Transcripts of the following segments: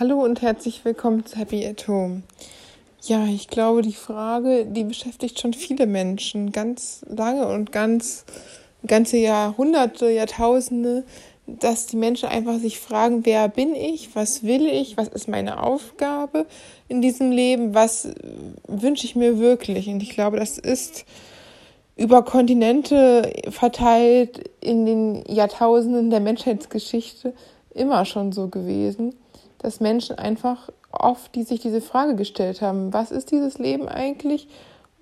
Hallo und herzlich willkommen zu Happy at Home. Ja, ich glaube, die Frage, die beschäftigt schon viele Menschen ganz lange und ganz ganze Jahrhunderte, Jahrtausende, dass die Menschen einfach sich fragen, wer bin ich, was will ich, was ist meine Aufgabe in diesem Leben, was wünsche ich mir wirklich. Und ich glaube, das ist über Kontinente verteilt in den Jahrtausenden der Menschheitsgeschichte immer schon so gewesen dass Menschen einfach oft die sich diese Frage gestellt haben, was ist dieses Leben eigentlich?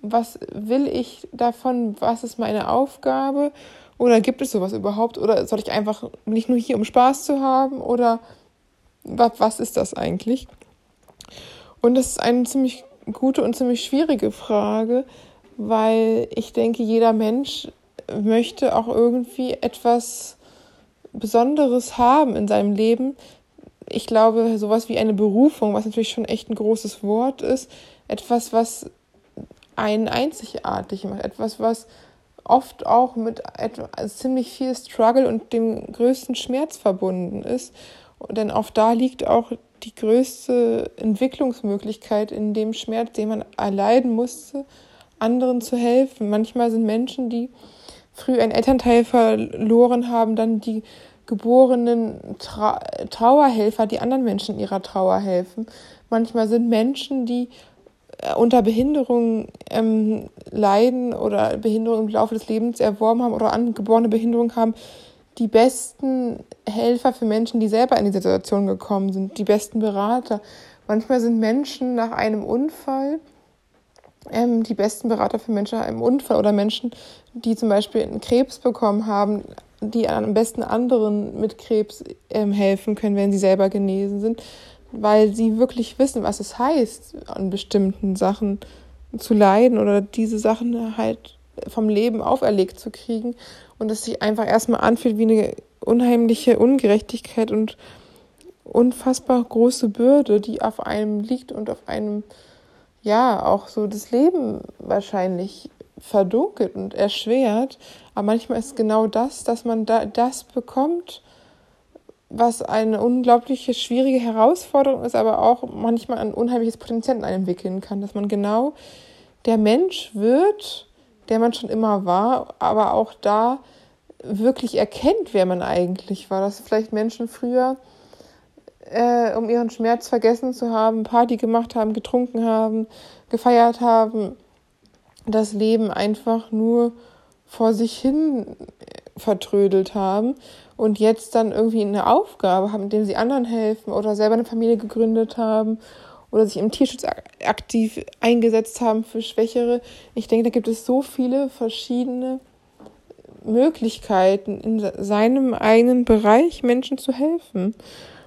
Was will ich davon? Was ist meine Aufgabe? Oder gibt es sowas überhaupt? Oder soll ich einfach nicht nur hier, um Spaß zu haben? Oder was ist das eigentlich? Und das ist eine ziemlich gute und ziemlich schwierige Frage, weil ich denke, jeder Mensch möchte auch irgendwie etwas Besonderes haben in seinem Leben, ich glaube, sowas wie eine Berufung, was natürlich schon echt ein großes Wort ist, etwas, was einen einzigartig macht, etwas, was oft auch mit etwas, also ziemlich viel Struggle und dem größten Schmerz verbunden ist. Denn auch da liegt auch die größte Entwicklungsmöglichkeit in dem Schmerz, den man erleiden musste, anderen zu helfen. Manchmal sind Menschen, die früh einen Elternteil verloren haben, dann die geborenen Tra Trauerhelfer, die anderen Menschen ihrer Trauer helfen. Manchmal sind Menschen, die äh, unter Behinderung ähm, leiden oder Behinderung im Laufe des Lebens erworben haben oder angeborene Behinderung haben, die besten Helfer für Menschen, die selber in die Situation gekommen sind, die besten Berater. Manchmal sind Menschen nach einem Unfall ähm, die besten Berater für Menschen nach einem Unfall oder Menschen, die zum Beispiel einen Krebs bekommen haben, die am besten anderen mit Krebs ähm, helfen können, wenn sie selber genesen sind, weil sie wirklich wissen, was es heißt, an bestimmten Sachen zu leiden oder diese Sachen halt vom Leben auferlegt zu kriegen. Und es sich einfach erstmal anfühlt wie eine unheimliche Ungerechtigkeit und unfassbar große Bürde, die auf einem liegt und auf einem ja auch so das Leben wahrscheinlich verdunkelt und erschwert. Aber manchmal ist genau das, dass man da das bekommt, was eine unglaubliche schwierige Herausforderung ist, aber auch manchmal ein unheimliches Potenzial in einem entwickeln kann, dass man genau der Mensch wird, der man schon immer war, aber auch da wirklich erkennt, wer man eigentlich war. Dass vielleicht Menschen früher, äh, um ihren Schmerz vergessen zu haben, Party gemacht haben, getrunken haben, gefeiert haben, das Leben einfach nur vor sich hin vertrödelt haben und jetzt dann irgendwie eine Aufgabe haben, indem sie anderen helfen oder selber eine Familie gegründet haben oder sich im Tierschutz aktiv eingesetzt haben für Schwächere. Ich denke, da gibt es so viele verschiedene Möglichkeiten, in seinem eigenen Bereich Menschen zu helfen.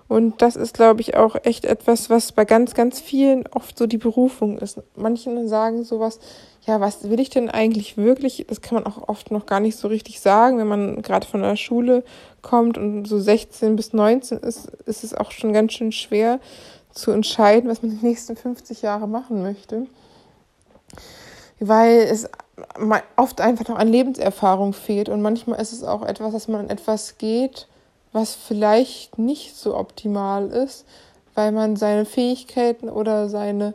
Und das ist, glaube ich, auch echt etwas, was bei ganz, ganz vielen oft so die Berufung ist. Manche sagen sowas, ja, was will ich denn eigentlich wirklich? Das kann man auch oft noch gar nicht so richtig sagen. Wenn man gerade von der Schule kommt und so 16 bis 19 ist, ist es auch schon ganz schön schwer zu entscheiden, was man die nächsten 50 Jahre machen möchte. Weil es oft einfach noch an Lebenserfahrung fehlt und manchmal ist es auch etwas, dass man an etwas geht, was vielleicht nicht so optimal ist, weil man seine Fähigkeiten oder seine,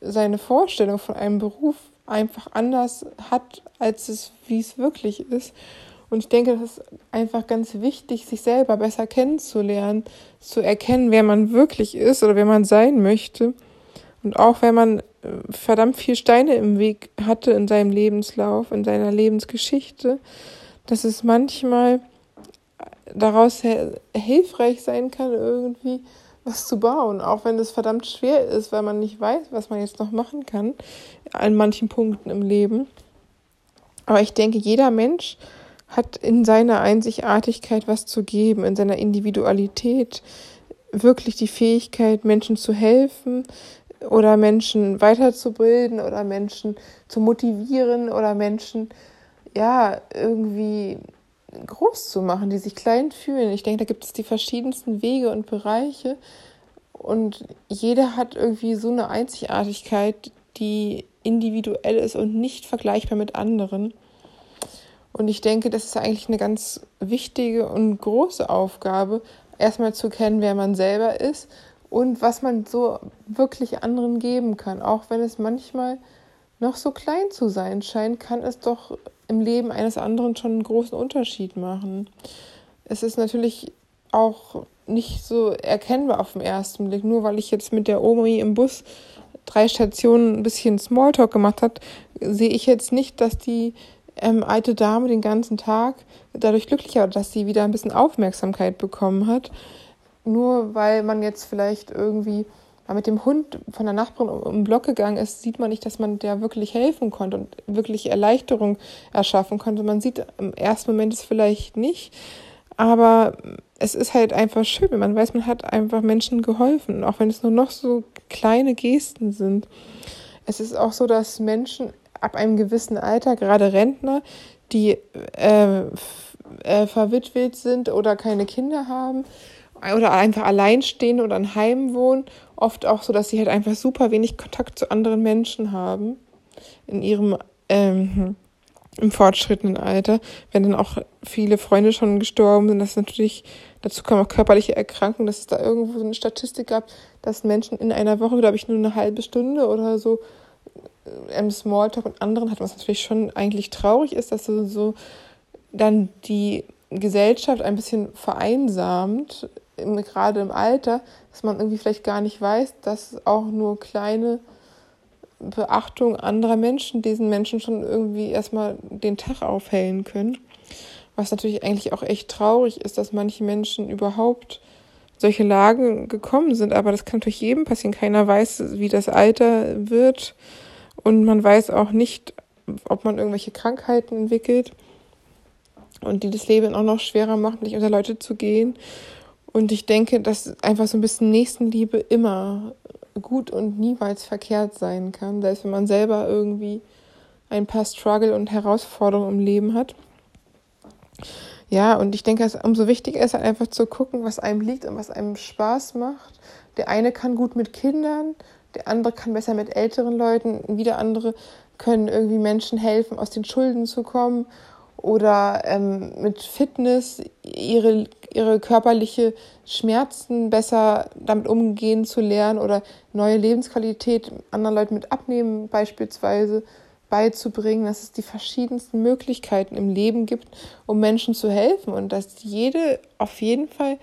seine Vorstellung von einem Beruf einfach anders hat, als es, wie es wirklich ist. Und ich denke, das ist einfach ganz wichtig, sich selber besser kennenzulernen, zu erkennen, wer man wirklich ist oder wer man sein möchte. Und auch wenn man äh, verdammt viel Steine im Weg hatte in seinem Lebenslauf, in seiner Lebensgeschichte, dass es manchmal daraus hilfreich sein kann, irgendwie was zu bauen, auch wenn es verdammt schwer ist, weil man nicht weiß, was man jetzt noch machen kann an manchen Punkten im Leben. Aber ich denke, jeder Mensch hat in seiner Einzigartigkeit was zu geben, in seiner Individualität wirklich die Fähigkeit, Menschen zu helfen oder Menschen weiterzubilden oder Menschen zu motivieren oder Menschen ja irgendwie groß zu machen, die sich klein fühlen. Ich denke, da gibt es die verschiedensten Wege und Bereiche und jeder hat irgendwie so eine Einzigartigkeit, die individuell ist und nicht vergleichbar mit anderen. Und ich denke, das ist eigentlich eine ganz wichtige und große Aufgabe, erstmal zu kennen, wer man selber ist und was man so wirklich anderen geben kann. Auch wenn es manchmal noch so klein zu sein scheint, kann es doch im Leben eines anderen schon einen großen Unterschied machen. Es ist natürlich auch nicht so erkennbar auf den ersten Blick, nur weil ich jetzt mit der Omi im Bus drei Stationen ein bisschen Smalltalk gemacht hat, sehe ich jetzt nicht, dass die ähm, alte Dame den ganzen Tag dadurch glücklicher war, dass sie wieder ein bisschen Aufmerksamkeit bekommen hat. Nur weil man jetzt vielleicht irgendwie mal mit dem Hund von der Nachbarin um den Block gegangen ist, sieht man nicht, dass man der wirklich helfen konnte und wirklich Erleichterung erschaffen konnte. Man sieht im ersten Moment es vielleicht nicht, aber es ist halt einfach schön, wenn man weiß, man hat einfach Menschen geholfen, auch wenn es nur noch so kleine Gesten sind. Es ist auch so, dass Menschen ab einem gewissen Alter, gerade Rentner, die äh, äh, verwitwet sind oder keine Kinder haben oder einfach allein stehen oder in Heim wohnen, oft auch so, dass sie halt einfach super wenig Kontakt zu anderen Menschen haben in ihrem ähm, im fortschrittenden Alter, wenn dann auch viele Freunde schon gestorben sind, das natürlich, dazu kommen auch körperliche Erkrankungen, dass es da irgendwo so eine Statistik gab, dass Menschen in einer Woche, glaube ich, nur eine halbe Stunde oder so äh, im Smalltalk und anderen hat, was natürlich schon eigentlich traurig ist, dass so dann die Gesellschaft ein bisschen vereinsamt, gerade im Alter, dass man irgendwie vielleicht gar nicht weiß, dass auch nur kleine Beachtung anderer Menschen diesen Menschen schon irgendwie erstmal den Tag aufhellen können. Was natürlich eigentlich auch echt traurig ist, dass manche Menschen überhaupt solche Lagen gekommen sind. Aber das kann natürlich jedem passieren. Keiner weiß, wie das Alter wird. Und man weiß auch nicht, ob man irgendwelche Krankheiten entwickelt und die das Leben auch noch schwerer machen, nicht unter Leute zu gehen. Und ich denke, dass einfach so ein bisschen Nächstenliebe immer gut und niemals verkehrt sein kann, selbst wenn man selber irgendwie ein paar Struggle und Herausforderungen im Leben hat. Ja, und ich denke, es umso wichtiger ist halt einfach zu gucken, was einem liegt und was einem Spaß macht. Der eine kann gut mit Kindern, der andere kann besser mit älteren Leuten, wieder andere können irgendwie Menschen helfen, aus den Schulden zu kommen oder ähm, mit Fitness ihre, ihre körperliche Schmerzen besser damit umgehen zu lernen oder neue Lebensqualität anderen Leuten mit Abnehmen beispielsweise beizubringen, dass es die verschiedensten Möglichkeiten im Leben gibt, um Menschen zu helfen und dass jede auf jeden Fall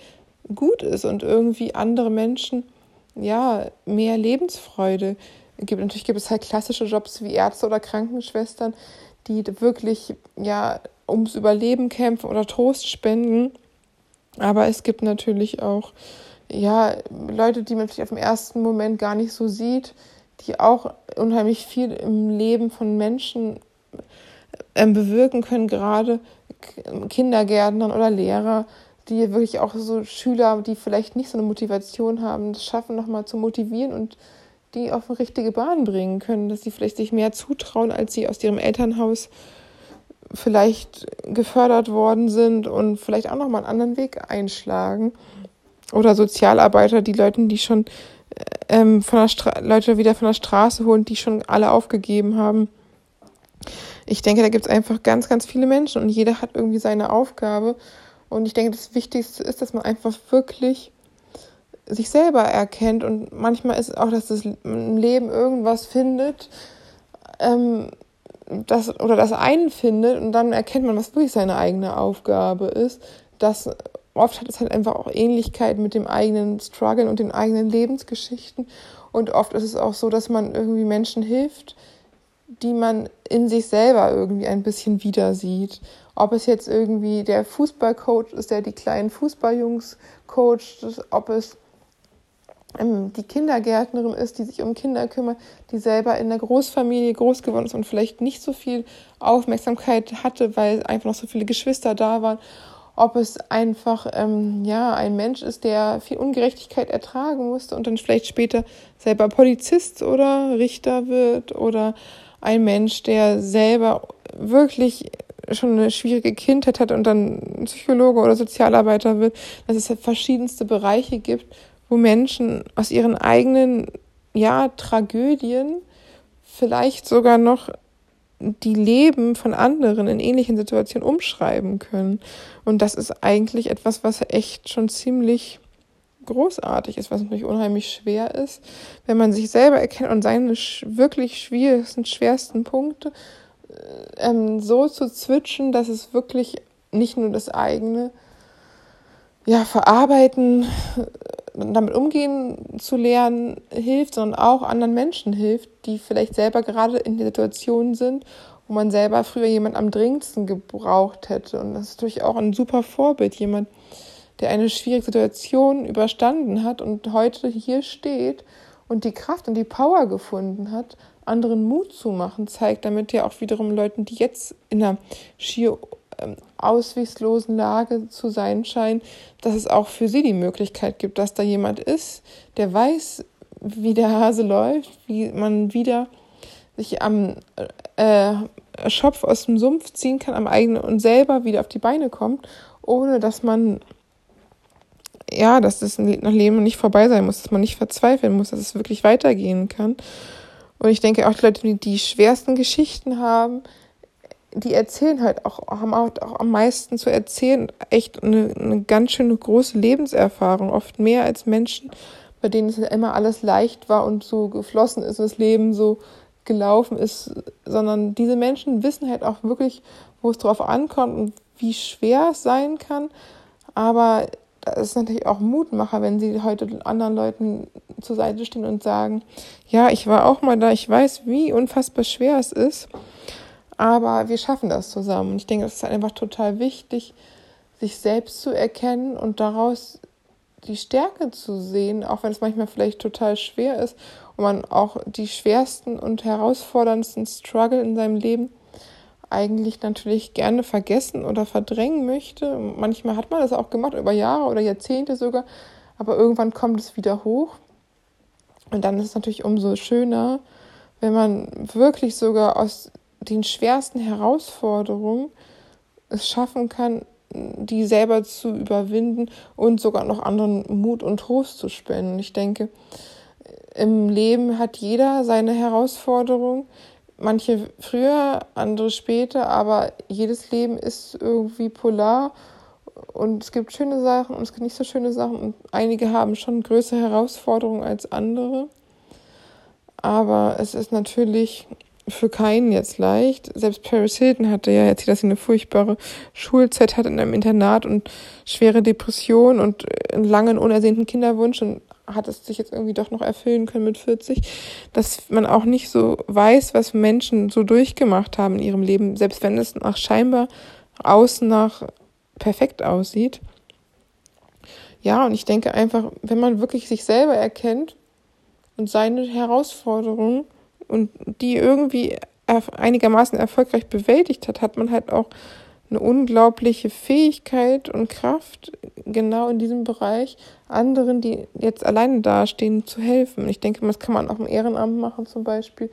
gut ist und irgendwie andere Menschen ja mehr Lebensfreude gibt. Natürlich gibt es halt klassische Jobs wie Ärzte oder Krankenschwestern, die wirklich ja ums Überleben kämpfen oder Trost spenden. Aber es gibt natürlich auch ja Leute, die man vielleicht auf den ersten Moment gar nicht so sieht, die auch unheimlich viel im Leben von Menschen äh, bewirken können, gerade Kindergärtner oder Lehrer, die wirklich auch so Schüler, die vielleicht nicht so eine Motivation haben, das schaffen, nochmal zu motivieren und die auf eine richtige Bahn bringen können, dass sie vielleicht sich mehr zutrauen, als sie aus ihrem Elternhaus vielleicht gefördert worden sind und vielleicht auch nochmal einen anderen Weg einschlagen. Oder Sozialarbeiter, die Leute, die schon ähm, von der Stra Leute wieder von der Straße holen, die schon alle aufgegeben haben. Ich denke, da gibt es einfach ganz, ganz viele Menschen und jeder hat irgendwie seine Aufgabe. Und ich denke, das Wichtigste ist, dass man einfach wirklich sich selber erkennt und manchmal ist es auch, dass das Leben irgendwas findet, ähm, das oder das einen findet und dann erkennt man, was wirklich seine eigene Aufgabe ist. Das oft hat es halt einfach auch Ähnlichkeit mit dem eigenen Struggle und den eigenen Lebensgeschichten. Und oft ist es auch so, dass man irgendwie Menschen hilft, die man in sich selber irgendwie ein bisschen wieder sieht. Ob es jetzt irgendwie der Fußballcoach ist, der die kleinen Fußballjungs coacht, ob es die Kindergärtnerin ist, die sich um Kinder kümmert, die selber in der Großfamilie groß geworden ist und vielleicht nicht so viel Aufmerksamkeit hatte, weil einfach noch so viele Geschwister da waren. Ob es einfach ähm, ja ein Mensch ist, der viel Ungerechtigkeit ertragen musste und dann vielleicht später selber Polizist oder Richter wird oder ein Mensch, der selber wirklich schon eine schwierige Kindheit hat und dann Psychologe oder Sozialarbeiter wird, dass es verschiedenste Bereiche gibt, wo Menschen aus ihren eigenen, ja, Tragödien vielleicht sogar noch die Leben von anderen in ähnlichen Situationen umschreiben können. Und das ist eigentlich etwas, was echt schon ziemlich großartig ist, was natürlich unheimlich schwer ist, wenn man sich selber erkennt und seine wirklich schwierigsten, schwersten Punkte äh, ähm, so zu zwitschen, dass es wirklich nicht nur das eigene ja, verarbeiten, damit umgehen zu lernen hilft, sondern auch anderen Menschen hilft, die vielleicht selber gerade in der Situation sind, wo man selber früher jemand am dringendsten gebraucht hätte. Und das ist natürlich auch ein super Vorbild, jemand, der eine schwierige Situation überstanden hat und heute hier steht und die Kraft und die Power gefunden hat, anderen Mut zu machen, zeigt damit ja auch wiederum Leuten, die jetzt in einer schier ähm, ausweglosen Lage zu sein scheinen, dass es auch für sie die Möglichkeit gibt, dass da jemand ist, der weiß, wie der Hase läuft, wie man wieder sich am äh, Schopf aus dem Sumpf ziehen kann, am eigenen und selber wieder auf die Beine kommt, ohne dass man ja, dass das nach Leben nicht vorbei sein muss, dass man nicht verzweifeln muss, dass es wirklich weitergehen kann. Und ich denke auch die Leute, die die schwersten Geschichten haben, die erzählen halt auch, haben auch, auch am meisten zu erzählen, echt eine, eine ganz schöne große Lebenserfahrung, oft mehr als Menschen, bei denen es immer alles leicht war und so geflossen ist, das Leben so gelaufen ist, sondern diese Menschen wissen halt auch wirklich, wo es drauf ankommt und wie schwer es sein kann. Aber das ist natürlich auch Mutmacher, wenn sie heute anderen Leuten zur Seite stehen und sagen, ja, ich war auch mal da, ich weiß, wie unfassbar schwer es ist, aber wir schaffen das zusammen. Und ich denke, es ist einfach total wichtig, sich selbst zu erkennen und daraus die Stärke zu sehen, auch wenn es manchmal vielleicht total schwer ist und man auch die schwersten und herausforderndsten Struggle in seinem Leben eigentlich natürlich gerne vergessen oder verdrängen möchte. Manchmal hat man das auch gemacht, über Jahre oder Jahrzehnte sogar, aber irgendwann kommt es wieder hoch. Und dann ist es natürlich umso schöner, wenn man wirklich sogar aus den schwersten Herausforderungen es schaffen kann, die selber zu überwinden und sogar noch anderen Mut und Trost zu spenden. Ich denke, im Leben hat jeder seine Herausforderung. Manche früher, andere später, aber jedes Leben ist irgendwie polar und es gibt schöne Sachen und es gibt nicht so schöne Sachen und einige haben schon größere Herausforderungen als andere. Aber es ist natürlich für keinen jetzt leicht. Selbst Paris Hilton hatte ja erzählt, dass sie eine furchtbare Schulzeit hat in einem Internat und schwere Depression und einen langen, unersehnten Kinderwunsch und hat es sich jetzt irgendwie doch noch erfüllen können mit 40, dass man auch nicht so weiß, was Menschen so durchgemacht haben in ihrem Leben, selbst wenn es nach scheinbar außen nach perfekt aussieht. Ja, und ich denke einfach, wenn man wirklich sich selber erkennt und seine Herausforderungen und die irgendwie einigermaßen erfolgreich bewältigt hat, hat man halt auch eine unglaubliche Fähigkeit und Kraft, genau in diesem Bereich anderen, die jetzt alleine dastehen, zu helfen. Ich denke, das kann man auch im Ehrenamt machen zum Beispiel.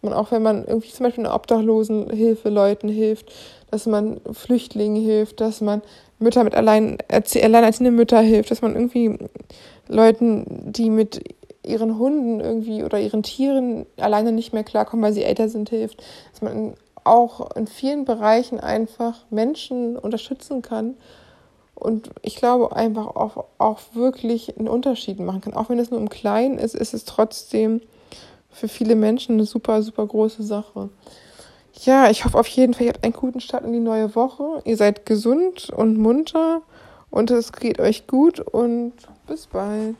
Man auch, wenn man irgendwie zum Beispiel eine Obdachlosenhilfe Leuten hilft, dass man Flüchtlingen hilft, dass man Mütter mit allein, alleinerziehende Mütter hilft, dass man irgendwie Leuten, die mit ihren Hunden irgendwie oder ihren Tieren alleine nicht mehr klarkommen, weil sie älter sind, hilft. Dass man auch in vielen Bereichen einfach Menschen unterstützen kann und ich glaube einfach auch, auch wirklich einen Unterschied machen kann. Auch wenn es nur im Kleinen ist, ist es trotzdem für viele Menschen eine super, super große Sache. Ja, ich hoffe auf jeden Fall, ihr habt einen guten Start in die neue Woche. Ihr seid gesund und munter und es geht euch gut und bis bald.